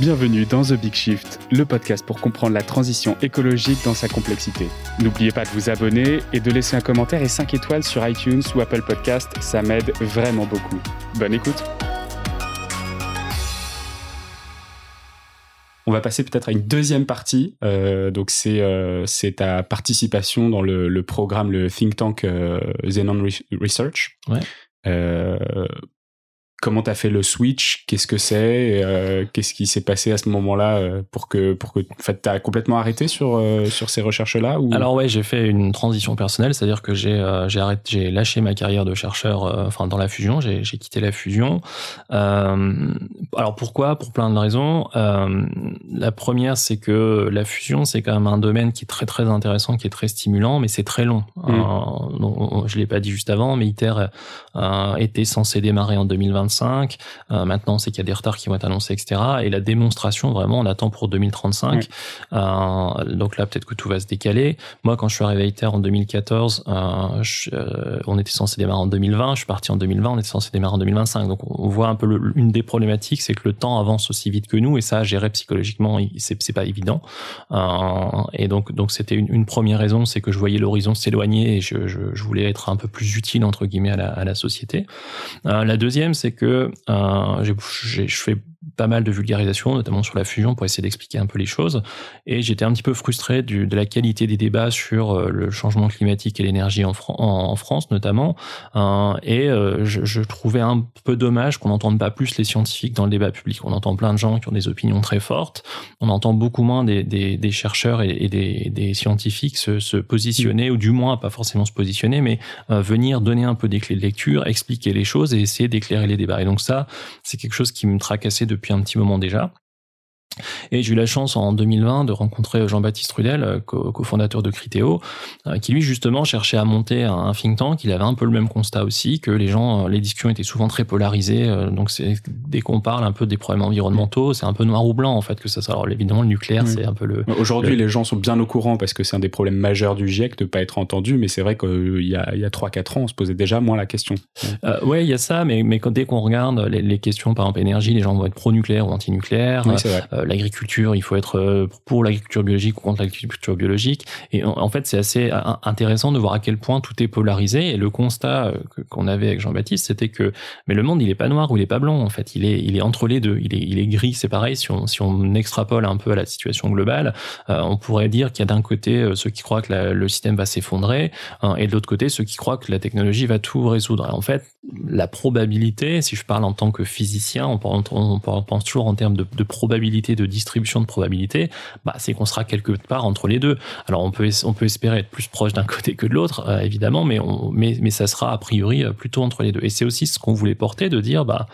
Bienvenue dans The Big Shift, le podcast pour comprendre la transition écologique dans sa complexité. N'oubliez pas de vous abonner et de laisser un commentaire et 5 étoiles sur iTunes ou Apple Podcast, ça m'aide vraiment beaucoup. Bonne écoute On va passer peut-être à une deuxième partie. Euh, donc c'est euh, c'est ta participation dans le, le, programme, le think tank euh, Xenon Research. Ouais. Comment tu as fait le switch? Qu'est-ce que c'est? Euh, Qu'est-ce qui s'est passé à ce moment-là euh, pour que pour que en fait tu as complètement arrêté sur euh, sur ces recherches là ou? Alors ouais, j'ai fait une transition personnelle, c'est-à-dire que j'ai j'ai arrêté j'ai lâché ma carrière de chercheur enfin dans la fusion, j'ai quitté la fusion. alors pourquoi? Pour plein de raisons. la première, c'est que la fusion, c'est quand même un domaine qui est très très intéressant, qui est très stimulant, mais c'est très long. Mmh. je l'ai pas dit juste avant, mais ITER était censé démarrer en 2025 euh, maintenant, c'est qu'il y a des retards qui vont être annoncés, etc. Et la démonstration, vraiment, on attend pour 2035. Euh, donc là, peut-être que tout va se décaler. Moi, quand je suis arrivé à ITER en 2014, euh, on était censé démarrer en 2020. Je suis parti en 2020. On était censé démarrer en 2025. Donc, on voit un peu une des problématiques, c'est que le temps avance aussi vite que nous. Et ça, gérer psychologiquement, c'est pas évident. et donc, donc c'était une, première raison, c'est que je voyais l'horizon s'éloigner et je, je, voulais être un peu plus utile entre guillemets à la, à la société. La deuxième, c'est que que euh, je fais pas mal de vulgarisation, notamment sur la fusion, pour essayer d'expliquer un peu les choses. Et j'étais un petit peu frustré de la qualité des débats sur euh, le changement climatique et l'énergie en, France, notamment. Euh, et euh, je, trouvais un peu dommage qu'on n'entende pas plus les scientifiques dans le débat public. On entend plein de gens qui ont des opinions très fortes. On entend beaucoup moins des, chercheurs et, des, scientifiques se, se, positionner, ou du moins pas forcément se positionner, mais euh, venir donner un peu des clés de lecture, expliquer les choses et essayer d'éclairer les débats. Et donc ça, c'est quelque chose qui me tracassait depuis un petit moment déjà. Et j'ai eu la chance en 2020 de rencontrer Jean-Baptiste Rudel, euh, cofondateur de Criteo, euh, qui lui justement cherchait à monter un think tank. Il avait un peu le même constat aussi, que les gens, euh, les discussions étaient souvent très polarisées. Donc c'est dès qu'on parle un peu des problèmes environnementaux, c'est un peu noir ou blanc en fait que ça. Alors évidemment le nucléaire, c'est un peu le. Aujourd'hui, les gens sont bien au courant parce que c'est un des problèmes majeurs du GIEC de pas être entendu. Mais c'est vrai qu'il y a il y a trois quatre ans, on se posait déjà moins la question. Euh, ouais, il y a ça, mais mais quand, dès qu'on regarde les, les, questions par exemple énergie, les gens vont être pro-nucléaire ou anti-nucléaire. Oui, euh, l'agriculture, il faut être euh, pour l'agriculture biologique ou contre l'agriculture biologique. Et en, fait, c'est assez euh, intéressant de voir à quel point tout est polarisé. Et le constat qu'on avait avec Jean-Baptiste, c'était que mais le monde, il est pas noir ou il est pas blanc. En fait, il est entre les deux. Il est gris. C'est pareil. Si on extrapole un peu à la situation globale, on pourrait dire qu'il y a d'un côté ceux qui croient que le système va s'effondrer, hein, et de l'autre côté ceux qui croient que la technologie va tout résoudre. En fait, la probabilité, si je parle en tant que physicien, on pense toujours en termes de, de probabilité, de distribution de probabilité, bah, c'est qu'on sera quelque part entre les deux. Alors on peut, on peut espérer être plus proche d'un côté que de l'autre, euh, évidemment, mais, on, mais, mais ça sera a priori euh, plutôt entre les deux. Et c'est aussi ce qu'on voulait porter, de dire, bah,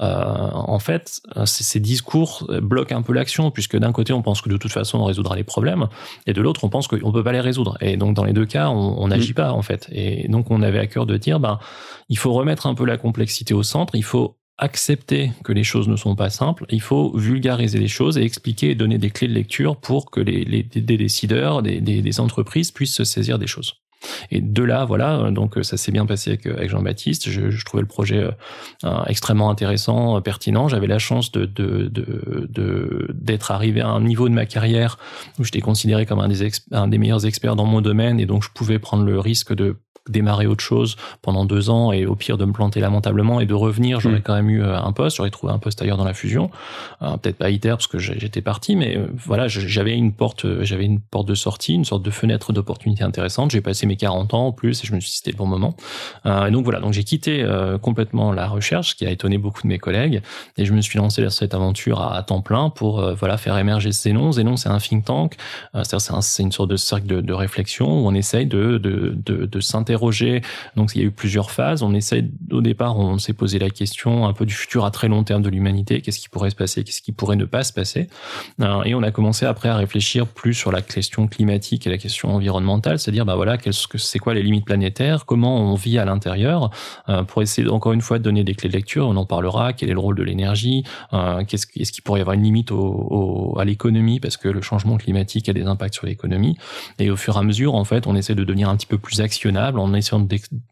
euh, en fait, ces discours bloquent un peu l'action, puisque d'un côté, on pense que de toute façon, on résoudra les problèmes, et de l'autre, on pense qu'on peut pas les résoudre. Et donc, dans les deux cas, on n'agit pas, en fait. Et donc, on avait à cœur de dire, bah, il faut remettre un peu la complexité au centre, il faut accepter que les choses ne sont pas simples, il faut vulgariser les choses et expliquer et donner des clés de lecture pour que les, décideurs, des, des, entreprises puissent se saisir des choses. Et de là, voilà, donc ça s'est bien passé avec, avec Jean-Baptiste. Je, je, trouvais le projet euh, extrêmement intéressant, pertinent. J'avais la chance de, de, de, d'être arrivé à un niveau de ma carrière où j'étais considéré comme un des, un des meilleurs experts dans mon domaine et donc je pouvais prendre le risque de démarrer autre chose pendant deux ans et au pire de me planter lamentablement et de revenir, j'aurais mm. quand même eu euh, un poste, j'aurais trouvé un poste ailleurs dans la fusion, euh, peut-être pas ITER parce que j'étais parti, mais euh, voilà, j'avais une porte, j'avais une porte de sortie, une sorte de fenêtre d'opportunité intéressante. J'ai passé mes 40 ans en plus et je me suis dit c'était le bon moment. et donc voilà, donc j'ai quitté complètement la recherche, ce qui a étonné beaucoup de mes collègues, et je me suis lancé dans cette aventure à, temps plein pour voilà faire émerger Zénon. Zénon, c'est un think tank, c'est une sorte de cercle de, réflexion où on essaye de, de, de, de s'intéresser donc il y a eu plusieurs phases. On essaie au départ, on s'est posé la question un peu du futur à très long terme de l'humanité. Qu'est-ce qui pourrait se passer? Qu'est-ce qui pourrait ne pas se passer? Euh, Et on a commencé après à réfléchir plus sur la question climatique et la question environnementale, c'est-à-dire bah voilà, c'est quoi les limites planétaires Comment on vit à l'intérieur euh, Pour essayer encore une fois de donner des clés de lecture. On en parlera. Quel est le rôle de l'énergie euh, Qu'est-ce est-ce qu'il pourrait y avoir une limite à l'économie parce que le changement climatique a des impacts sur l'économie. Et au fur et à mesure, en fait, on essaie de devenir un petit peu plus actionnable en essayant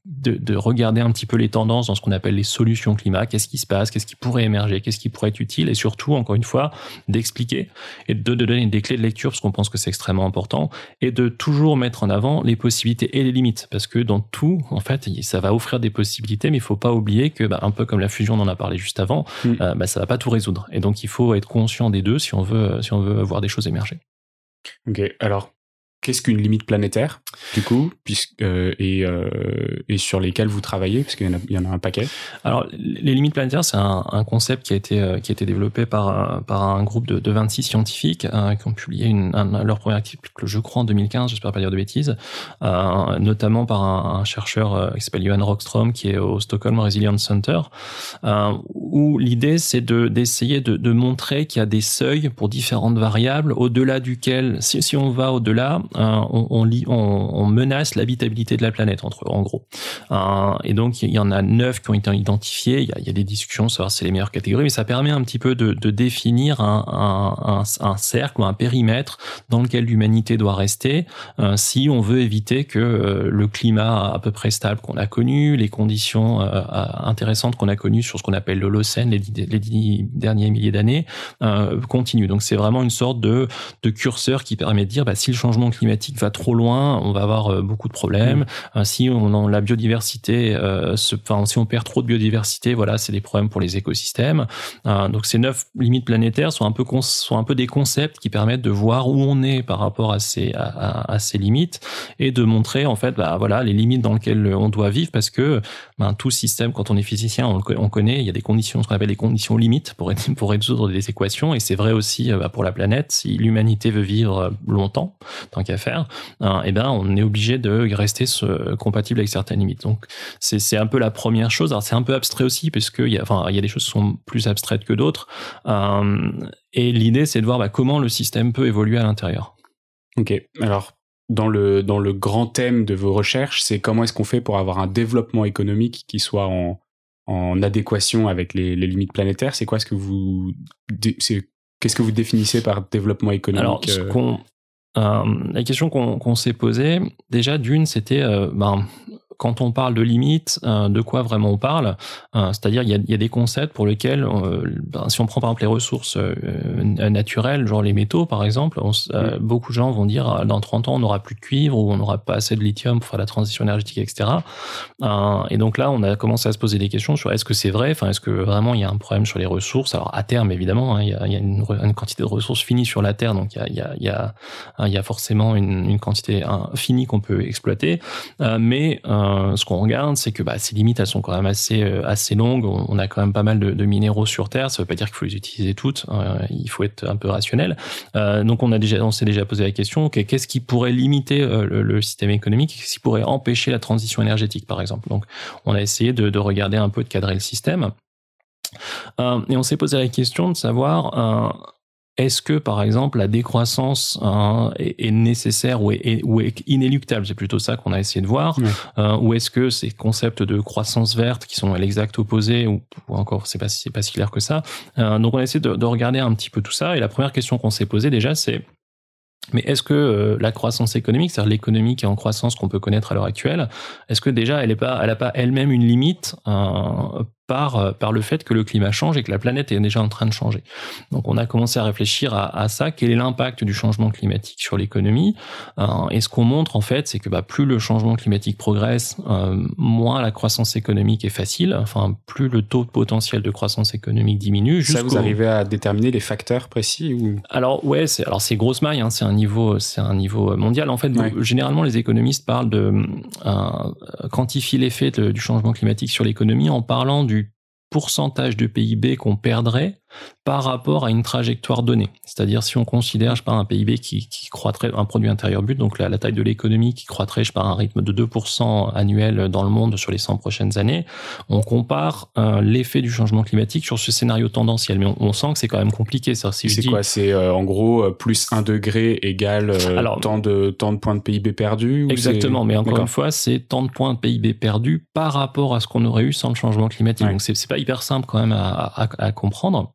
de, regarder un petit peu les tendances dans ce qu'on appelle les solutions climat, qu'est-ce qui se passe, qu'est-ce qui pourrait émerger, qu'est-ce qui pourrait être utile, et surtout, encore une fois, d'expliquer et de, de, donner des clés de lecture, parce qu'on pense que c'est extrêmement important, et de toujours mettre en avant les possibilités et les limites, parce que dans tout, en fait, ça va offrir des possibilités, mais il faut pas oublier que, bah, un peu comme la fusion, on en a parlé juste avant, mm. euh, bah, ça va pas tout résoudre. Et donc, il faut être conscient des deux si on veut, si on veut voir des choses émerger. Ok, alors qu'est-ce qu'une limite planétaire, du coup, puisque, euh, et, euh, et, sur lesquelles vous travaillez, parce qu'il y, en a un paquet? Alors, les limites planétaires, c'est un, concept qui a été, euh, qui a été développé par, par un groupe de, de 26 scientifiques euh, qui ont publié une, un, leur premier article, je crois, en 2015, j'espère pas dire de bêtises, notamment par un, chercheur qui s'appelle Johan Rockstrom, qui est au Stockholm Resilience Center, où l'idée, c'est d'essayer de, de, montrer qu'il y a des seuils pour différentes variables, au-delà duquel, si on va au-delà, euh, on, menace l'habitabilité de la planète, entre, en gros. Euh, et donc, il y en a neuf qui ont été identifiés. Il y a, des discussions sur c'est les meilleures catégories, mais ça permet un petit peu de, définir un, cercle ou un périmètre dans lequel l'humanité doit rester euh, si on veut éviter que le climat à peu près stable qu'on a connu, les conditions intéressantes qu'on a connues sur ce qu'on appelle l'Holocène, les, les derniers milliers d'années, continuent. Donc, c'est vraiment une sorte de, de curseur qui permet de dire bah, si le changement climatique climatique va trop loin, on va avoir euh, beaucoup de problèmes. Mmh. Euh, si on la biodiversité, euh, enfin si on perd trop de biodiversité, voilà, c'est des problèmes pour les écosystèmes. donc ces neuf limites planétaires sont un peu sont un peu des concepts qui permettent de voir où on est par rapport à ces à, ces limites et de montrer en fait, bah voilà, les limites dans lesquelles on doit vivre parce que ben, tout système, quand on est physicien, on, on connaît, il y a des conditions, ce qu'on appelle des conditions limites pour pour résoudre des équations et c'est vrai aussi bah, pour la planète. Si l'humanité veut vivre longtemps, tant qu'à faire, hein, eh ben on est obligé de rester ce, compatible avec certaines limites. Donc c'est un peu la première chose. Alors c'est un peu abstrait aussi parce qu'il y a enfin y a des choses qui sont plus abstraites que d'autres. Euh, et l'idée c'est de voir bah, comment le système peut évoluer à l'intérieur. Ok. Alors dans le dans le grand thème de vos recherches, c'est comment est-ce qu'on fait pour avoir un développement économique qui soit en en adéquation avec les, les limites planétaires? C'est quoi ce que vous Qu'est-ce que vous définissez par développement économique Alors, ce qu'on la question qu'on s'est posée, déjà d'une, c'était euh, ben, quand on parle de limites, euh, de quoi vraiment on parle euh, C'est-à-dire, il y a, des concepts pour lesquels, euh, ben, si on prend par exemple les ressources naturelles, genre les métaux par exemple, mm. beaucoup de gens vont dire dans 30 ans on n'aura plus de cuivre ou on n'aura pas assez de lithium pour faire la transition énergétique, etc. et donc là, on a commencé à se poser des questions sur est-ce que c'est vrai? Enfin, est-ce que vraiment il y a un problème sur les ressources? Alors à terme, évidemment, hein, il y, a, une, quantité de ressources finies sur la Terre, donc il y a, y a, y a forcément une, une quantité finie qu'on peut exploiter, mais euh, ce qu'on regarde, c'est que bah, ces limites, elles sont quand même assez, euh, assez longues. On, a quand même pas mal de, minéraux sur Terre. Ça veut pas dire qu'il faut les utiliser toutes. Euh, il faut être un peu rationnel. donc, on on s'est déjà posé la question qu'est-ce qui pourrait limiter le, système économique? Qu'est-ce qui pourrait empêcher la transition énergétique, par exemple? Donc, on a essayé de, de regarder un peu, de cadrer le système. et on s'est posé la question de savoir est-ce que, par exemple, la décroissance hein, est, nécessaire ou est, ou est inéluctable? C'est plutôt ça qu'on a essayé de voir. Euh, ou est-ce que ces concepts de croissance verte, qui sont l'exact opposé, ou, encore, c'est pas, c'est pas si clair que ça. Euh, donc, on a essayé de, de, regarder un petit peu tout ça. Et la première question qu'on s'est posée déjà, c'est mais est-ce que euh, la croissance économique, c'est-à-dire l'économie qui est en croissance qu'on peut connaître à l'heure actuelle, est-ce que déjà elle n'a pas, elle a pas elle-même une limite euh, par, euh, par le fait que le climat change et que la planète est déjà en train de changer. Donc on a commencé à réfléchir à, à ça, quel est l'impact du changement climatique sur l'économie. Euh, et ce qu'on montre en fait, c'est que bah, plus le changement climatique progresse, euh, moins la croissance économique est facile, enfin plus le taux de potentiel de croissance économique diminue. Ça, vous arrivez à déterminer les facteurs précis ou? Alors ouais, c'est alors c'est grosse maille, hein, c'est un niveau, c'est un niveau mondial. En fait, généralement les économistes parlent de euh, quantifier l'effet du changement climatique sur l'économie en parlant du pourcentage de PIB qu'on perdrait par rapport à une trajectoire donnée. C'est-à-dire si on considère, je sais pas, un PIB qui, qui croîtrait, un produit intérieur but, donc la, la taille de l'économie qui croîtrait, je sais pas, un rythme de 2% annuel dans le monde sur les 100 prochaines années, on compare euh, l'effet du changement climatique sur ce scénario tendanciel. Mais on, sent que c'est quand même compliqué. Ça, si c'est quoi? C'est euh, en gros euh, plus 1 degré égale Alors, tant, de, tant de points de PIB perdus Exactement, mais encore une fois, c'est tant de points de PIB perdus par rapport à ce qu'on aurait eu sans le changement climatique. Donc c'est pas hyper simple quand même à, à, à comprendre.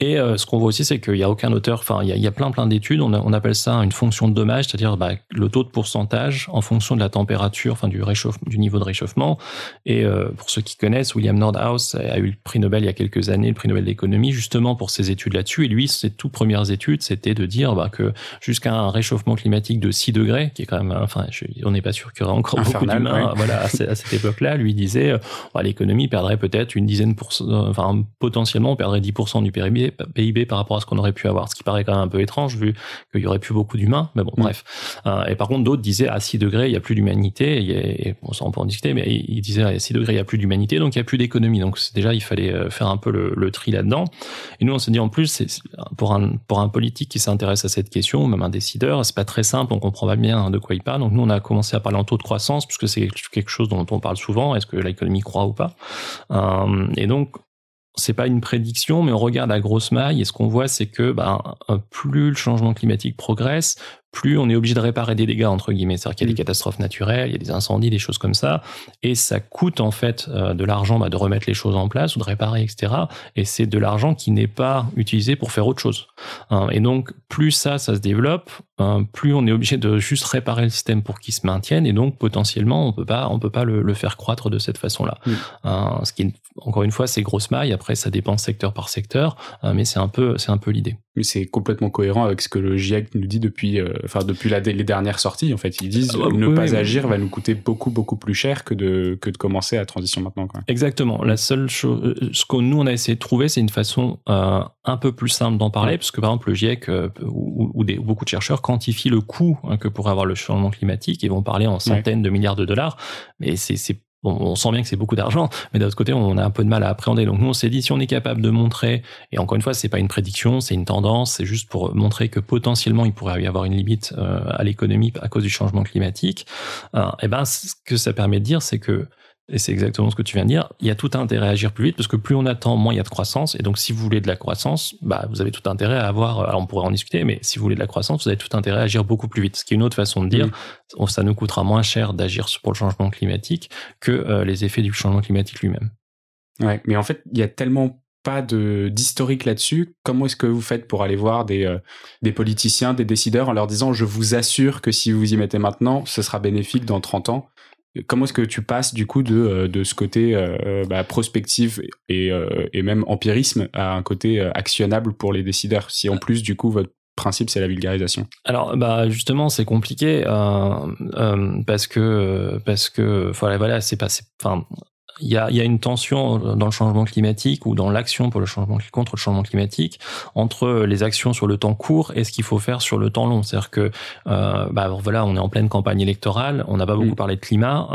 Et ce qu'on voit aussi, c'est qu'il n'y a aucun auteur, enfin, il y, a, plein plein d'études. On, on, appelle ça une fonction de dommage, c'est-à-dire bah, le taux de pourcentage en fonction de la température, enfin du du niveau de réchauffement. Et pour ceux qui connaissent, William Nordhaus a eu le prix Nobel il y a quelques années, le prix Nobel d'économie, justement pour ses études là-dessus. Et lui, ses tout premières études, c'était de dire bah, que jusqu'à un réchauffement climatique de 6 degrés, qui est quand même, enfin, on n'est pas sûr qu'il y aura encore beaucoup d'humains, voilà, à, cette époque-là, lui disait, euh, bah, l'économie perdrait peut-être une dizaine pour enfin, potentiellement, on perdrait 10% du PIB par rapport à ce qu'on aurait pu avoir, ce qui paraît quand même un peu étrange vu qu'il y aurait plus beaucoup d'humains, mais bon, mm. bref. Euh, et par contre, d'autres disaient, à 6 degrés, il n'y a plus d'humanité, et, bon, ça, on peut en discuter, mais il disait, à 6 degrés, il n'y a plus d'humanité, donc il n'y a plus d'économie. Donc, déjà, il fallait euh, faire un peu le, le tri là-dedans. Et nous, on s'est dit, en plus, pour un, pour un politique qui s'intéresse à cette question, même un décideur, c'est pas très simple, on comprend pas bien de quoi il parle. Donc nous, on a commencé à parler en taux de croissance, puisque c'est quelque chose dont on parle souvent. Est-ce que l'économie croît ou pas euh, Et donc, c'est pas une prédiction, mais on regarde à grosse maille et ce qu'on voit, c'est que ben, plus le changement climatique progresse, plus on est obligé de réparer des dégâts entre guillemets, c'est-à-dire qu'il y a des mm. catastrophes naturelles, il y a des incendies, des choses comme ça, et ça coûte en fait euh, de l'argent bah, de remettre les choses en place ou de réparer, etc. Et c'est de l'argent qui n'est pas utilisé pour faire autre chose. Hein. et donc plus ça, ça se développe, hein, plus on est obligé de juste réparer le système pour qu'il se maintienne, et donc potentiellement on peut pas, on peut pas le, faire croître de cette façon-là. Mm. Hein, ce qui, encore une fois, c'est grosse maille. Après, ça dépend secteur par secteur, mais c'est un peu, c'est un peu l'idée c'est complètement cohérent avec ce que le GIEC nous dit depuis, euh, enfin depuis la, les dernières sorties. En fait, ils disent ah, ne pas agir va nous coûter beaucoup beaucoup plus cher que de que de commencer la transition maintenant. Quoi. Exactement. La seule chose, euh, ce que nous on a essayé de trouver, c'est une façon euh, un peu plus simple d'en parler, parce que par exemple le GIEC ou, des, beaucoup de chercheurs quantifient le coût hein, que pourrait avoir le changement climatique et vont parler en centaines de milliards de dollars, mais c'est on sent bien que c'est beaucoup d'argent, mais d'un autre côté, on a un peu de mal à appréhender. Donc nous, on s'est dit, si on est capable de montrer, et encore une fois, c'est pas une prédiction, c'est une tendance, c'est juste pour montrer que potentiellement, il pourrait y avoir une limite euh, à l'économie à cause du changement climatique. et euh, eh ben, ce que ça permet de dire, c'est que et c'est exactement ce que tu viens de dire, il y a tout intérêt à agir plus vite parce que plus on attend, moins il y a de croissance. Et donc, si vous voulez de la croissance, bah, vous avez tout intérêt à avoir, alors on pourrait en discuter, mais si vous voulez de la croissance, vous avez tout intérêt à agir beaucoup plus vite. Ce qui est une autre façon de dire, ça nous coûtera moins cher d'agir pour le changement climatique que euh, les effets du changement climatique lui-même. Ouais, mais en fait, il y a tellement pas de d'historique là-dessus. Comment est-ce que vous faites pour aller voir des, euh, des politiciens, des décideurs en leur disant je vous assure que si vous y mettez maintenant, ce sera bénéfique dans 30 ans? Comment est-ce que tu passes du coup de, euh, de ce côté euh, bah, prospectif et, euh, et, même empirisme à un côté actionnable pour les décideurs Si en plus du coup votre principe c'est la vulgarisation? Alors bah justement c'est compliqué parce que parce que voilà voilà c'est pas enfin il y a, y a, une tension dans le changement climatique ou dans l'action pour le changement contre le changement climatique entre les actions sur le temps court et ce qu'il faut faire sur le temps long. C'est-à-dire que euh, bah, voilà, on est en pleine campagne électorale, on n'a pas beaucoup mm. parlé de climat.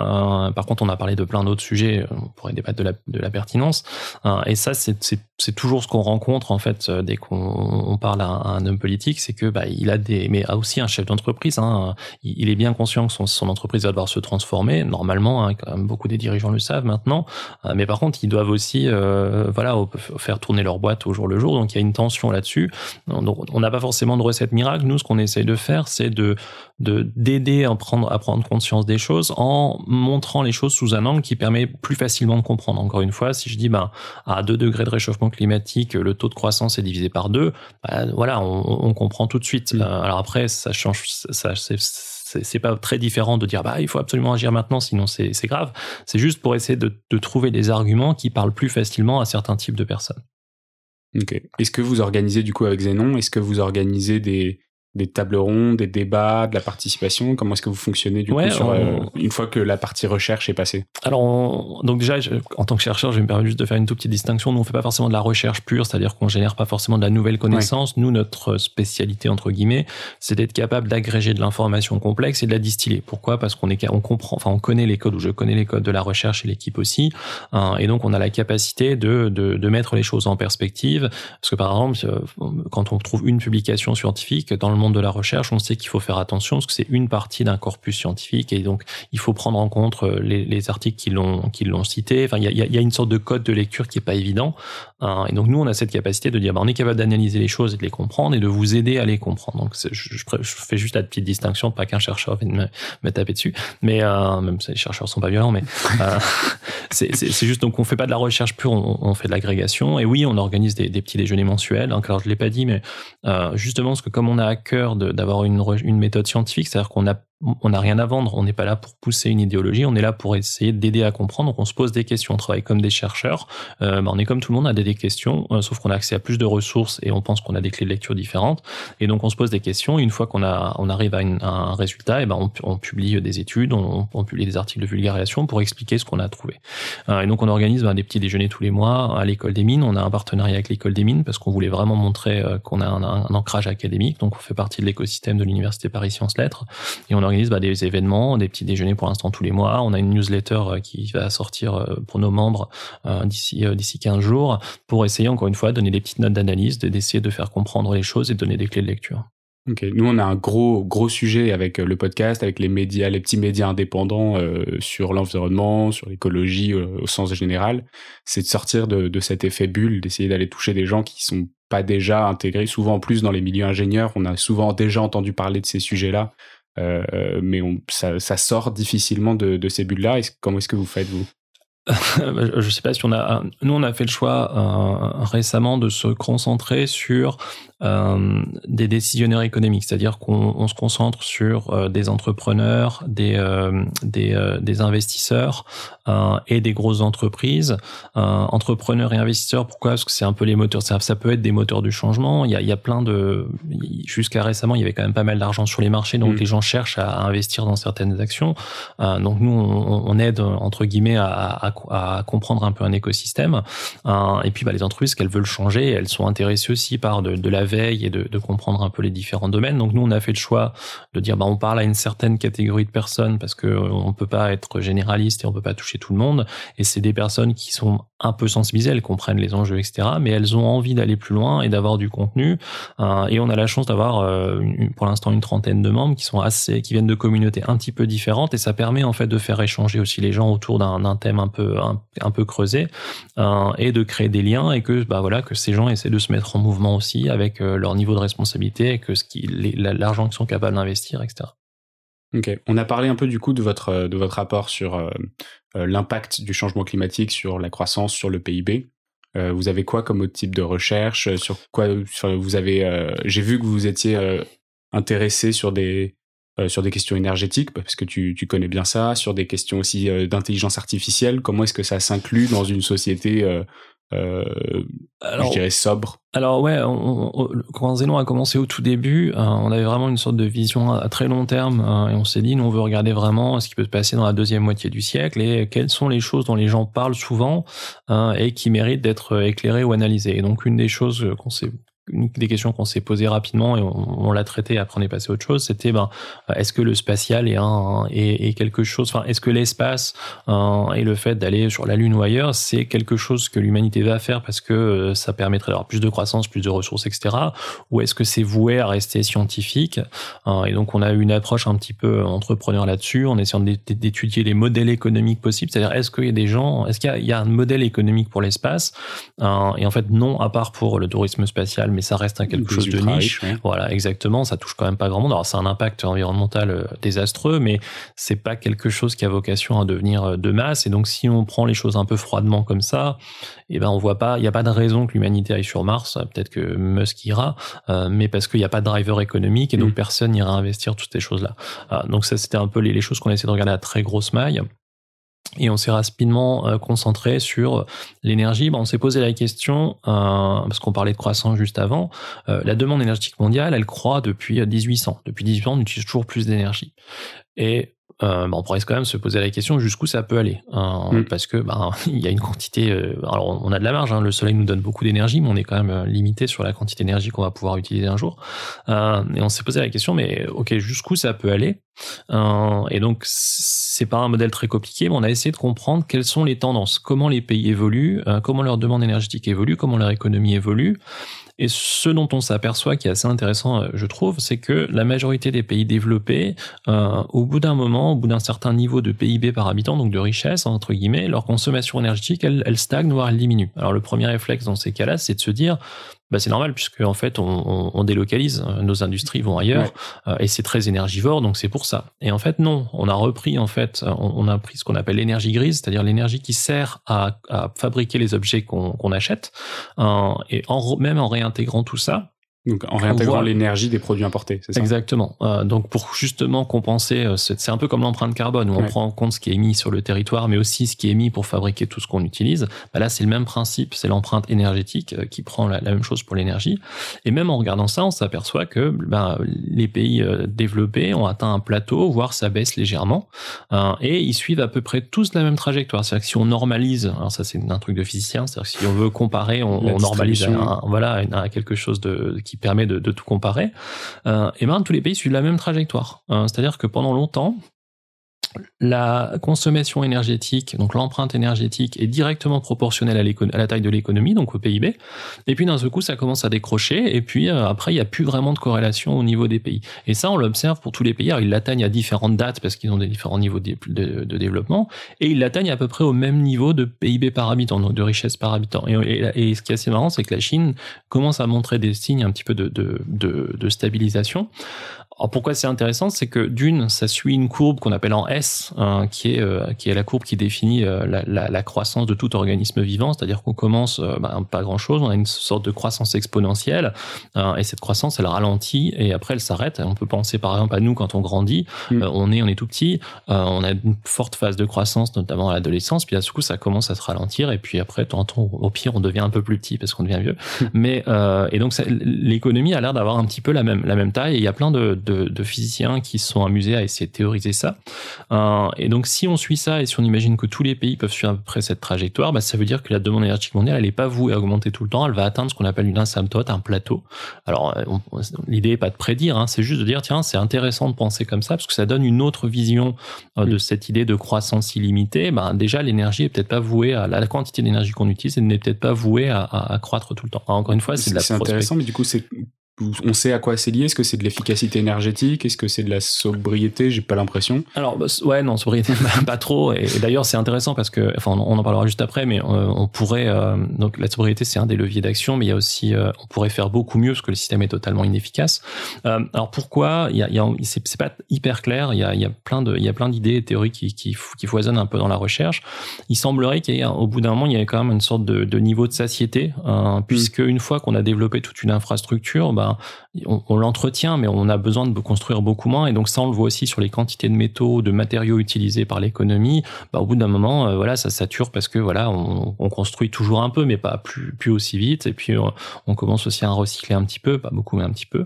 Euh, par contre, on a parlé de plein d'autres sujets. On pourrait débattre de la, de la pertinence. Euh, et ça, c'est toujours ce qu'on rencontre en fait euh, dès qu'on parle à, un homme politique, c'est que bah, il a des, mais a aussi un chef d'entreprise. Hein, il, est bien conscient que son, entreprise va devoir se transformer. Normalement, hein, beaucoup des dirigeants le savent maintenant euh, mais par contre, ils doivent aussi, euh, voilà, faire tourner leur boîte au jour le jour. Donc il y a une tension là-dessus. On n'a pas forcément de recette miracle. Nous, ce qu'on essaye de faire, c'est de d'aider à prendre à prendre conscience des choses en montrant les choses sous un angle qui permet plus facilement de comprendre. Encore une fois, si je dis ben à 2 degrés de réchauffement climatique, le taux de croissance est divisé par 2, ben, voilà, on, comprend tout de suite. Mmh. Euh, alors après, ça change, ça, c'est c'est pas très différent de dire bah il faut absolument agir maintenant sinon c'est grave. C'est juste pour essayer de, de, trouver des arguments qui parlent plus facilement à certains types de personnes. Est-ce que vous organisez du coup avec Zenon Est-ce que vous organisez des, des tables rondes, des débats, de la participation Comment est-ce que vous fonctionnez du coup euh, une fois que la partie recherche est passée? Alors, donc déjà, en tant que chercheur, je vais me permettre juste de faire une toute petite distinction. Nous, on fait pas forcément de la recherche pure, c'est-à-dire qu'on génère pas forcément de la nouvelle connaissance. Nous, notre spécialité entre guillemets, c'est d'être capable d'agréger de l'information complexe et de la distiller. Pourquoi? Parce qu'on est, on comprend, enfin, on connaît les codes ou je connais les codes de la recherche et l'équipe aussi, hein, et donc on a la capacité de, de, de mettre les choses en perspective. Parce que par exemple, euh, quand on trouve une publication scientifique dans le de la recherche, on sait qu'il faut faire attention parce que c'est une partie d'un corpus scientifique et donc il faut prendre en compte les, articles qui l'ont qui l'ont cité. Enfin, il y a, une sorte de code de lecture qui est pas évident. Hein. et donc nous, on a cette capacité de dire, bah, on est capable d'analyser les choses et de les comprendre et de vous aider à les comprendre. Donc je, fais juste la petite distinction, pas qu'un chercheur vienne me, taper dessus, mais euh, même si les chercheurs sont pas violents, mais euh, c'est juste donc on fait pas de la recherche pure, on, fait de l'agrégation. Et oui, on organise des, petits déjeuners mensuels. Hein, alors je l'ai pas dit, mais euh, justement parce que comme on a à d'avoir une, une méthode scientifique, c'est-à-dire qu'on a on n'a rien à vendre, on n'est pas là pour pousser une idéologie, on est là pour essayer d'aider à comprendre. Donc on se pose des questions, on travaille comme des chercheurs. Euh, bah, on est comme tout le monde, on a des, questions, euh, sauf qu'on a accès à plus de ressources et on pense qu'on a des clés de lecture différentes. Et donc on se pose des questions. une fois qu'on arrive à, un résultat, ben on, publie des études, on, publie des articles de vulgarisation pour expliquer ce qu'on a trouvé. Euh, et donc on organise ben, des petits déjeuners tous les mois à l'école des mines. On a un partenariat avec l'école des mines parce qu'on voulait vraiment montrer qu'on a un, ancrage académique. Donc on fait partie de l'écosystème de l'université Paris Sciences Lettres ben, des événements des petits déjeuners pour l'instant tous les mois. On a une newsletter euh, qui va sortir euh, pour nos membres euh, d'ici d'ici 15 jours pour essayer encore une fois de donner des petites notes d'analyse, d'essayer de faire comprendre les choses et de donner des clés de lecture. Ok, nous on a un gros gros sujet avec le podcast, avec les médias, les petits médias indépendants sur l'environnement, sur l'écologie au sens général. C'est de sortir de, de, cet effet bulle, d'essayer d'aller toucher des gens qui sont pas déjà intégrés. Souvent en plus dans les milieux ingénieurs, on a souvent déjà entendu parler de ces sujets-là mais on, ça, ça, sort difficilement de, de ces bulles-là. Comment est-ce que vous faites, vous? Je sais pas si on a. Nous, on a fait le choix euh, récemment de se concentrer sur euh, des décisionnaires économiques, c'est-à-dire qu'on se concentre sur euh, des entrepreneurs, des, euh, des, des, investisseurs et des grosses entreprises. entrepreneurs et investisseurs, pourquoi? Parce que c'est un peu les moteurs, ça, ça, peut être des moteurs du changement. Il y a, il y a plein de... Jusqu'à récemment, il y avait quand même pas mal d'argent sur les marchés, donc les gens cherchent à, investir dans certaines actions. donc nous, on, on, aide, entre guillemets, à, à, à, comprendre un peu un écosystème. et puis bah, les entreprises, qu'elles veulent changer, elles sont intéressées aussi par de, la et de, comprendre un peu les différents domaines. Donc nous, on a fait le choix de dire, bah, on parle à une certaine catégorie de personnes parce que euh, on peut pas être généraliste et on peut pas toucher tout le monde. Et c'est des personnes qui sont un peu sensibilisées, elles comprennent les enjeux, etc. Mais elles ont envie d'aller plus loin et d'avoir du contenu. Euh, et on a la chance d'avoir, euh, pour l'instant, une trentaine de membres qui sont assez, qui viennent de communautés un petit peu différentes et ça permet en fait de faire échanger aussi les gens autour d'un thème un peu un, peu creusé et de créer des liens et que bah voilà que ces gens essaient de se mettre en mouvement aussi avec euh, leur niveau de responsabilité et que ce qui, l'argent qu'ils sont capables d'investir, etc. Ok. On a parlé un peu du coup de votre euh, de votre rapport sur euh, l'impact du changement climatique sur la croissance, sur le PIB. vous avez quoi comme autre type de recherche Sur quoi vous avez J'ai vu que vous étiez intéressé sur des sur des questions énergétiques parce que tu, tu connais bien ça, sur des questions aussi d'intelligence artificielle. Comment est-ce que ça s'inclut dans une société euh, alors, je dirais sobre. Alors ouais, quand Zénon a commencé au tout début, euh, on avait vraiment une sorte de vision à, très long terme euh, et on s'est dit, nous on veut regarder vraiment ce qui peut se passer dans la deuxième moitié du siècle et quelles sont les choses dont les gens parlent souvent et qui méritent d'être éclairées ou analysées. Et donc une des choses qu'on s'est des questions qu'on s'est posées rapidement et on, l'a traité après on est passé à autre chose c'était ben est-ce que le spatial est quelque chose enfin est-ce que l'espace euh, et le fait d'aller sur la lune ou ailleurs c'est quelque chose que l'humanité va faire parce que euh, ça permettrait d'avoir plus de croissance plus de ressources etc ou est-ce que c'est voué à rester scientifique euh, et donc on a eu une approche un petit peu entrepreneur là-dessus en essayant d'étudier les modèles économiques possibles c'est-à-dire est-ce qu'il y a des gens est-ce qu'il y, a un modèle économique pour l'espace et en fait non à part pour le tourisme spatial mais ça reste quelque chose de niche. Voilà, exactement. Ça touche quand même pas grand monde. Alors, c'est un impact environnemental euh, désastreux, mais c'est pas quelque chose qui a vocation à devenir euh, de masse. Et donc, si on prend les choses un peu froidement comme ça, eh ben, on voit pas, il n'y a pas de raison que l'humanité aille sur Mars. Peut-être que Musk ira, euh, mais parce qu'il n'y a pas de driver économique et donc mm. personne n'ira investir toutes ces choses-là. donc, ça, c'était un peu les, les choses qu'on essaie de regarder à très grosse maille. Et on s'est rapidement euh, concentré sur l'énergie. on s'est posé la question, euh, parce qu'on parlait de croissance juste avant, euh, la demande énergétique mondiale, elle croît depuis 1800. Depuis 1800, on utilise toujours plus d'énergie. Et euh, bah, on pourrait quand même se poser la question jusqu'où ça peut aller, hein, mm. parce que bah, il y a une quantité. Euh, alors on a de la marge, hein, le soleil nous donne beaucoup d'énergie, mais on est quand même euh, limité sur la quantité d'énergie qu'on va pouvoir utiliser un jour. Euh, et on s'est posé la question, mais ok, jusqu'où ça peut aller Et donc c'est pas un modèle très compliqué, mais on a essayé de comprendre quelles sont les tendances, comment les pays évoluent, comment leur demande énergétique évolue, comment leur économie évolue, Et ce dont on s'aperçoit qui est assez intéressant, je trouve, c'est que la majorité des pays développés, au bout d'un moment, au bout d'un certain niveau de PIB par habitant, donc de richesse entre guillemets, leur consommation énergétique, elle, elle stagne voire elle diminue. Alors le premier réflexe dans ces cas-là, c'est de se dire bah, c'est normal puisque en fait on, délocalise, euh, nos industries vont ailleurs euh, et c'est très énergivore donc c'est pour ça. Et en fait non, on a repris en fait, on, a pris ce qu'on appelle l'énergie grise, c'est-à-dire l'énergie qui sert à, fabriquer les objets qu'on achète euh, et en, même en réintégrant tout ça, donc en réintégrant l'énergie des produits importés, c'est ça Exactement. Euh, donc pour justement compenser, euh, c'est un peu comme l'empreinte carbone où on prend en compte ce qui est émis sur le territoire, mais aussi ce qui est émis pour fabriquer tout ce qu'on utilise. Bah là, c'est le même principe, c'est l'empreinte énergétique euh, qui prend la, même chose pour l'énergie. Et même en regardant ça, on s'aperçoit que bah, les pays développés ont atteint un plateau, voire ça baisse légèrement, et ils suivent à peu près tous la même trajectoire. C'est-à-dire que si on normalise, alors ça c'est un truc de physicien, c'est-à-dire que si on veut comparer, on, on normalise à, voilà à quelque chose de qui qui permet de, tout comparer, euh, et ben tous les pays suivent la même trajectoire. Euh, c'est-à-dire que pendant longtemps, la consommation énergétique, donc l'empreinte énergétique, est directement proportionnelle à, la taille de l'économie, donc au PIB. Et puis d'un seul coup, ça commence à décrocher. Et puis euh, après, il n'y a plus vraiment de corrélation au niveau des pays. Et ça, on l'observe pour tous les pays. Alors, ils l'atteignent à différentes dates parce qu'ils ont des différents niveaux de, développement. Et ils l'atteignent à peu près au même niveau de PIB par habitant, donc de richesse par habitant. Et, ce qui est assez marrant, c'est que la Chine commence à montrer des signes un petit peu de, de stabilisation. Alors pourquoi c'est intéressant, c'est que d'une, ça suit une courbe qu'on appelle en S, hein, qui est euh, qui est la courbe qui définit euh, la, la, la, croissance de tout organisme vivant, c'est-à-dire qu'on commence euh, bah, pas grand-chose, on a une sorte de croissance exponentielle, hein, et cette croissance elle ralentit et après elle s'arrête. On peut penser par exemple à nous quand on grandit, mm. on est on est tout petit, on a une forte phase de croissance notamment à l'adolescence, puis à ce coup ça commence à se ralentir et puis après tantôt au pire on devient un peu plus petit parce qu'on devient vieux, mm. mais et donc l'économie a l'air d'avoir un petit peu la même la même taille et il y a plein de de, physiciens qui se sont amusés à essayer de théoriser ça. Euh, et donc, si on suit ça et si on imagine que tous les pays peuvent suivre à peu près cette trajectoire, bah, ça veut dire que la demande énergétique mondiale, elle n'est pas vouée à augmenter tout le temps, elle va atteindre ce qu'on appelle une asymptote, un plateau. Alors, euh, l'idée n'est pas de prédire, hein, c'est juste de dire, tiens, c'est intéressant de penser comme ça parce que ça donne une autre vision euh, de cette idée de croissance illimitée. Bah, déjà, l'énergie est peut-être pas vouée à la, quantité d'énergie qu'on utilise, elle n'est peut-être pas vouée à, à, croître tout le temps. encore une fois, c'est de la C'est intéressant, mais du coup, c'est on sait à quoi c'est lié Est-ce que c'est de l'efficacité énergétique? Est-ce que c'est de la sobriété? J'ai pas l'impression. Alors, bah, ouais, non, sobriété, pas trop. Et, d'ailleurs, c'est intéressant parce que, enfin, on en parlera juste après, mais euh, on pourrait, euh, donc la sobriété, c'est un des leviers d'action, mais il y a aussi, euh, on pourrait faire beaucoup mieux parce que le système est totalement inefficace. alors pourquoi? Il y a, il y a c'est pas hyper clair. Il y a, y a plein de, il y a plein d'idées et théories qui, qui, qui, foisonnent un peu dans la recherche. Il semblerait qu'au bout d'un moment, il y ait quand même une sorte de, de niveau de satiété, hein, puisque une fois qu'on a développé toute une infrastructure, bah, on, l'entretient, mais on a besoin de construire beaucoup moins. Et donc ça, on le voit aussi sur les quantités de métaux, de matériaux utilisés par l'économie. Bah, au bout d'un moment, euh, voilà, ça sature parce que voilà, on, construit toujours un peu, mais pas plus, plus aussi vite. Et puis on, commence aussi à recycler un petit peu, pas beaucoup, mais un petit peu.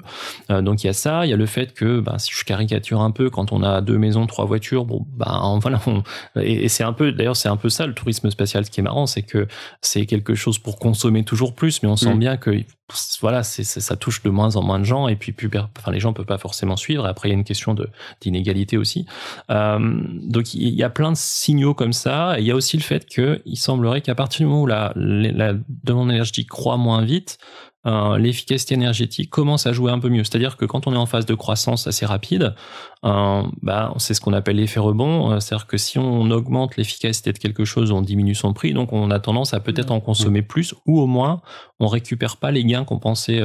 Euh, donc il y a ça, il y a le fait que, bah, si je caricature un peu, quand on a deux maisons, trois voitures, bon, bah, voilà, et, c'est un peu, d'ailleurs, c'est un peu ça le tourisme spatial. Ce qui est marrant, c'est que c'est quelque chose pour consommer toujours plus, mais on sent mm. bien que voilà, c'est, ça touche de moins en moins de gens et puis plus, enfin, les gens peuvent pas forcément suivre. Après, il y a une question de, d'inégalité aussi. Euh, donc, il y a plein de signaux comme ça. Et il y a aussi le fait qu'il semblerait qu'à partir du moment où la, la demande énergétique croît moins vite, euh, l'efficacité énergétique commence à jouer un peu mieux. C'est-à-dire que quand on est en phase de croissance assez rapide, bah, c'est ce qu'on appelle l'effet rebond. Euh, c'est-à-dire que si on augmente l'efficacité de quelque chose, on diminue son prix, donc on a tendance à peut-être en consommer plus, ou au moins on récupère pas les gains qu'on pensait,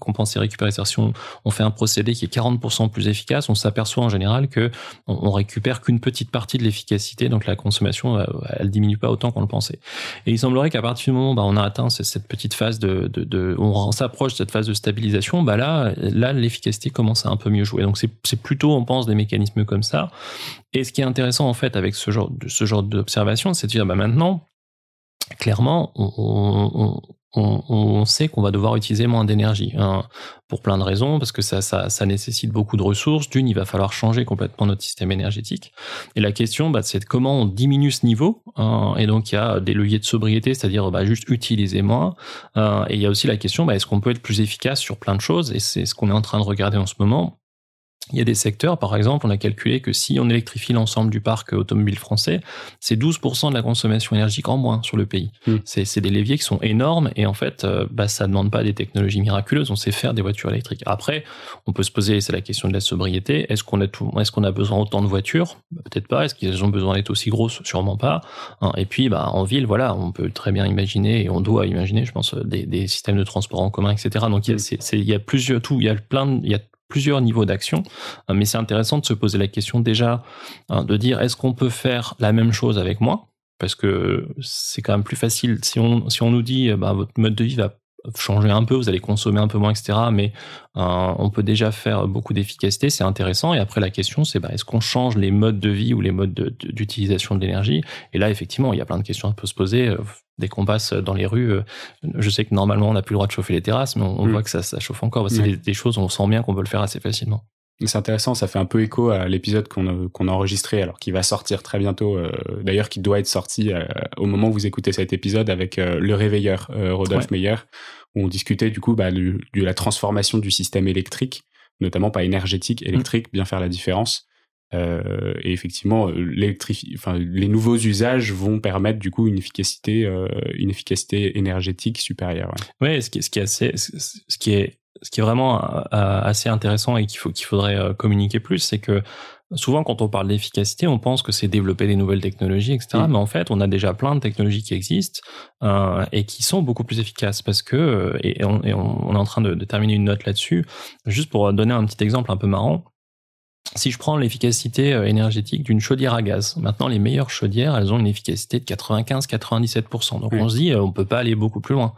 qu'on pensait récupérer. Si on, on, fait un procédé qui est 40% plus efficace, on s'aperçoit en général que on, récupère qu'une petite partie de l'efficacité, donc la consommation, elle diminue pas autant qu'on le pensait. Et il semblerait qu'à partir du moment où bah, on a atteint cette petite phase de, de, de on on s'approche de cette phase de stabilisation, bah là, là, l'efficacité commence à un peu mieux jouer. Donc c'est plutôt, on pense, des mécanismes comme ça. Et ce qui est intéressant en fait avec ce genre ce d'observation, c'est de dire bah maintenant, clairement, on, sait qu'on va devoir utiliser moins d'énergie hein, pour plein de raisons, parce que ça, ça, ça nécessite beaucoup de ressources. D'une, il va falloir changer complètement notre système énergétique. Et la question, bah, c'est comment on diminue ce niveau. Hein, et donc, il y a des leviers de sobriété, c'est-à-dire bah, juste utiliser moins. Euh, et il y a aussi la question, bah, est-ce qu'on peut être plus efficace sur plein de choses Et c'est ce qu'on est en train de regarder en ce moment il y a des secteurs, par exemple, on a calculé que si on électrifie l'ensemble du parc automobile français, c'est 12% de la consommation énergique en moins sur le pays. Hmm. C'est des leviers qui sont énormes et en fait, euh, bah, ça ne demande pas des technologies miraculeuses, on sait faire des voitures électriques. Après, on peut se poser, c'est la question de la sobriété, est-ce qu'on est qu'on a besoin autant de voitures? Peut-être pas. Est-ce qu'ils ont besoin d'être aussi grosses? Sûrement pas. Hein. Et puis, bah, en ville, voilà, on peut très bien imaginer, et on doit imaginer, je pense, des, des systèmes de transport en commun, etc. Donc, il y a, hmm. il y a plusieurs, tout, il y a plein, il y a plusieurs niveaux d'action, euh, mais c'est intéressant de se poser la question déjà hein, de dire est-ce qu'on peut faire la même chose avec moi? Parce que c'est quand même plus facile. Si on si on nous dit bah, votre mode de vie va changer un peu, vous allez consommer un peu moins, etc. Mais euh, on peut déjà faire beaucoup d'efficacité, c'est intéressant. Et après, la question, c'est bah, est-ce qu'on change les modes de vie ou les modes d'utilisation de, l'énergie? Et là, effectivement, il y a plein de questions à peut se poser. Euh, dès qu'on passe dans les rues, euh, je sais que normalement, on n'a plus le droit de chauffer les terrasses, mais on, mm. voit que ça, ça, chauffe encore. C'est des, des, choses, on sent bien qu'on peut le faire assez facilement. C'est intéressant, ça fait un peu écho à l'épisode qu'on a, a enregistré, alors qui va sortir très bientôt, euh, d'ailleurs qui doit être sorti euh, au moment où vous écoutez cet épisode avec euh, le réveilleur Rodolphe Meyer, où on discutait du coup bah, de, la transformation du système électrique, notamment pas énergétique, mmh. électrique, bien faire la différence. et effectivement, enfin, les nouveaux usages vont permettre du coup une efficacité, une efficacité énergétique supérieure. Ouais, ce, qui, ce qui est assez, ce qui est ce qui est vraiment euh, euh, assez intéressant et qu'il faut qu'il faudrait euh, communiquer plus, c'est que souvent quand on parle d'efficacité, on pense que c'est développer des nouvelles technologies, etc. Mais en fait, on a déjà plein de technologies qui existent et qui sont beaucoup plus efficaces parce que et on, est en train de, de terminer une note là-dessus. Juste pour donner un petit exemple un peu marrant si je prends l'efficacité euh, énergétique d'une chaudière à gaz, maintenant les meilleures chaudières, elles ont une efficacité de 95-97%. Donc on se dit, euh, on peut pas aller beaucoup plus loin.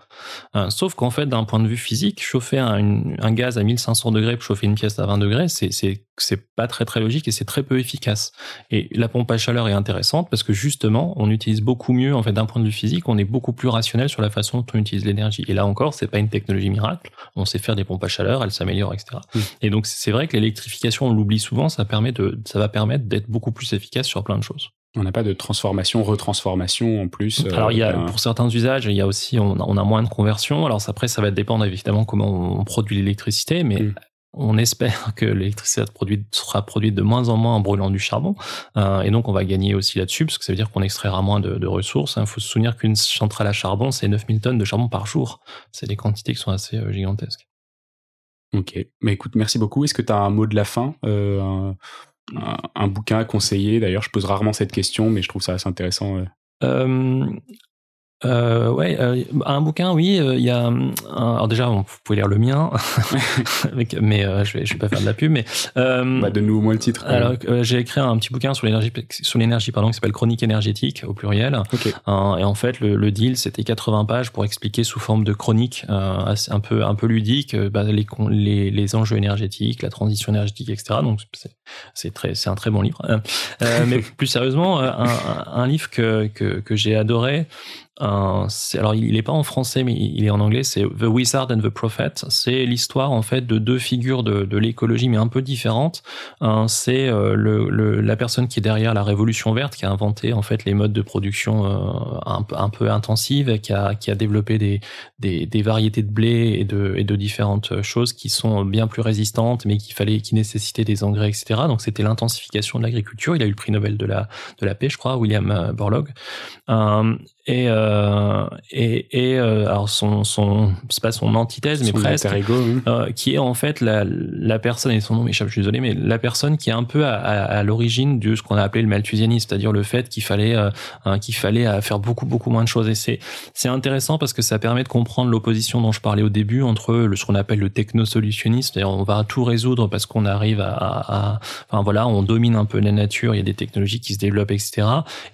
Euh, sauf qu'en fait, d'un point de vue physique, chauffer un, un, gaz à 1500 degrés pour chauffer une pièce à 20 degrés, c'est c'est pas très très logique et c'est très peu efficace. Et la pompe à chaleur est intéressante parce que justement, on utilise beaucoup mieux en fait d'un point de vue physique, on est beaucoup plus rationnel sur la façon dont on utilise l'énergie. Et là encore, c'est pas une technologie miracle. On sait faire des pompes à chaleur, elles s'améliorent, etc. Et donc c'est vrai que l'électrification, on l'oublie souvent, ça permet de, ça va permettre d'être beaucoup plus efficace sur plein de choses. On n'a pas de transformation, retransformation en plus. Euh, Alors il y a pour certains usages, il y a aussi on a, on a, moins de conversion. Alors après ça va dépendre évidemment comment on produit l'électricité, mais mm on espère que l'électricité sera produite de moins en moins en brûlant du charbon. Euh, et donc, on va gagner aussi là-dessus, parce que ça veut dire qu'on extraira moins de, ressources. Il faut se souvenir qu'une centrale à charbon, c'est 9000 tonnes de charbon par jour. C'est des quantités qui sont assez euh, gigantesques. Ok. Mais écoute, merci beaucoup. Est-ce que tu as un mot de la fin euh, un, bouquin à conseiller? D'ailleurs, je pose rarement cette question, mais je trouve ça assez intéressant. Euh, ouais, euh, un bouquin, oui. Euh, il y a, alors déjà, vous pouvez lire le mien, mais euh, je vais, je vais pas faire de la pub. Mais bah, donne-nous au moins le titre. Alors, j'ai écrit un petit bouquin sur l'énergie, sur l'énergie, pardon, qui s'appelle Chronique énergétique au pluriel. Okay. et en fait, le, le deal, c'était 80 pages pour expliquer sous forme de chronique, un peu, un peu ludique, bah, les, les, les enjeux énergétiques, la transition énergétique, etc. Donc, c'est très, c'est un très bon livre. mais plus sérieusement, un, un livre que, que, que j'ai adoré alors il n'est pas en français mais il est en anglais, c'est The Wizard and the Prophet. C'est l'histoire en fait de deux figures de, de l'écologie mais un peu différentes. c'est euh, le, la personne qui est derrière la révolution verte, qui a inventé en fait les modes de production euh, un, un, peu intensives, qui a, qui a développé des, des, des, variétés de blé et de, et de différentes choses qui sont bien plus résistantes mais qui fallait, qui nécessitaient des engrais, etc. Donc c'était l'intensification de l'agriculture. Il a eu le prix Nobel de la, de la paix, je crois, William euh, Borlaug. Et, euh, et, et euh, alors son, son c'est pas son antithèse, mais presque, euh, qui est en fait la, la personne, et son nom m'échappe, je suis désolé, mais la personne qui est un peu à, à, l'origine de ce qu'on a appelé le malthusianisme, c'est-à-dire le fait qu'il fallait, euh, hein, qu'il fallait euh, faire beaucoup, beaucoup moins de choses. Et c'est, c'est intéressant parce que ça permet de comprendre l'opposition dont je parlais au début entre le, ce qu'on appelle le technosolutionnisme, c'est-à-dire on va tout résoudre parce qu'on arrive à, à, enfin voilà, on domine un peu la nature, il y a des technologies qui se développent, etc.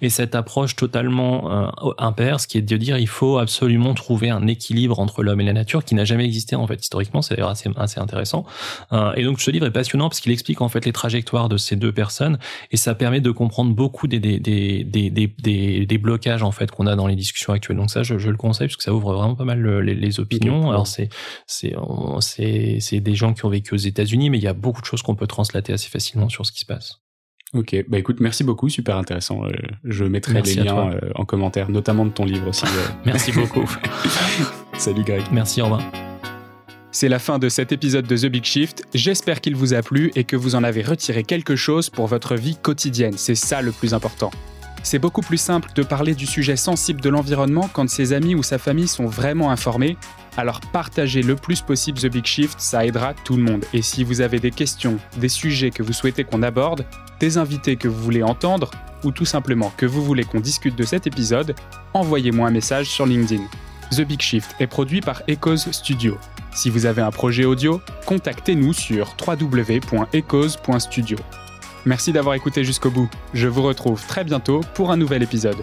Et cette approche totalement impair, ce qui est de dire il faut absolument trouver un équilibre entre l'homme et la nature qui n'a jamais existé en fait historiquement, c'est d'ailleurs assez, assez intéressant. Euh, et donc ce livre est passionnant parce qu'il explique en fait les trajectoires de ces deux personnes et ça permet de comprendre beaucoup des, des, des, des, des, des blocages en fait qu'on a dans les discussions actuelles. Donc ça, je, je, le conseille parce que ça ouvre vraiment pas mal les, les opinions. Alors c'est c'est c'est des gens qui ont vécu aux États-Unis, mais il y a beaucoup de choses qu'on peut translater assez facilement sur ce qui se passe. Ok, bah écoute, merci beaucoup, super intéressant. Euh, je mettrai les liens euh, en commentaire, notamment de ton livre aussi. Euh. merci beaucoup. Salut Greg. Merci, au revoir. C'est la fin de cet épisode de The Big Shift. J'espère qu'il vous a plu et que vous en avez retiré quelque chose pour votre vie quotidienne. C'est ça le plus important. C'est beaucoup plus simple de parler du sujet sensible de l'environnement quand ses amis ou sa famille sont vraiment informés. Alors partagez le plus possible The Big Shift, ça aidera tout le monde. Et si vous avez des questions, des sujets que vous souhaitez qu'on aborde, des invités que vous voulez entendre, ou tout simplement que vous voulez qu'on discute de cet épisode, envoyez-moi un message sur LinkedIn. The Big Shift est produit par Echoes Studio. Si vous avez un projet audio, contactez-nous sur www.ecos.studio. Merci d'avoir écouté jusqu'au bout. Je vous retrouve très bientôt pour un nouvel épisode.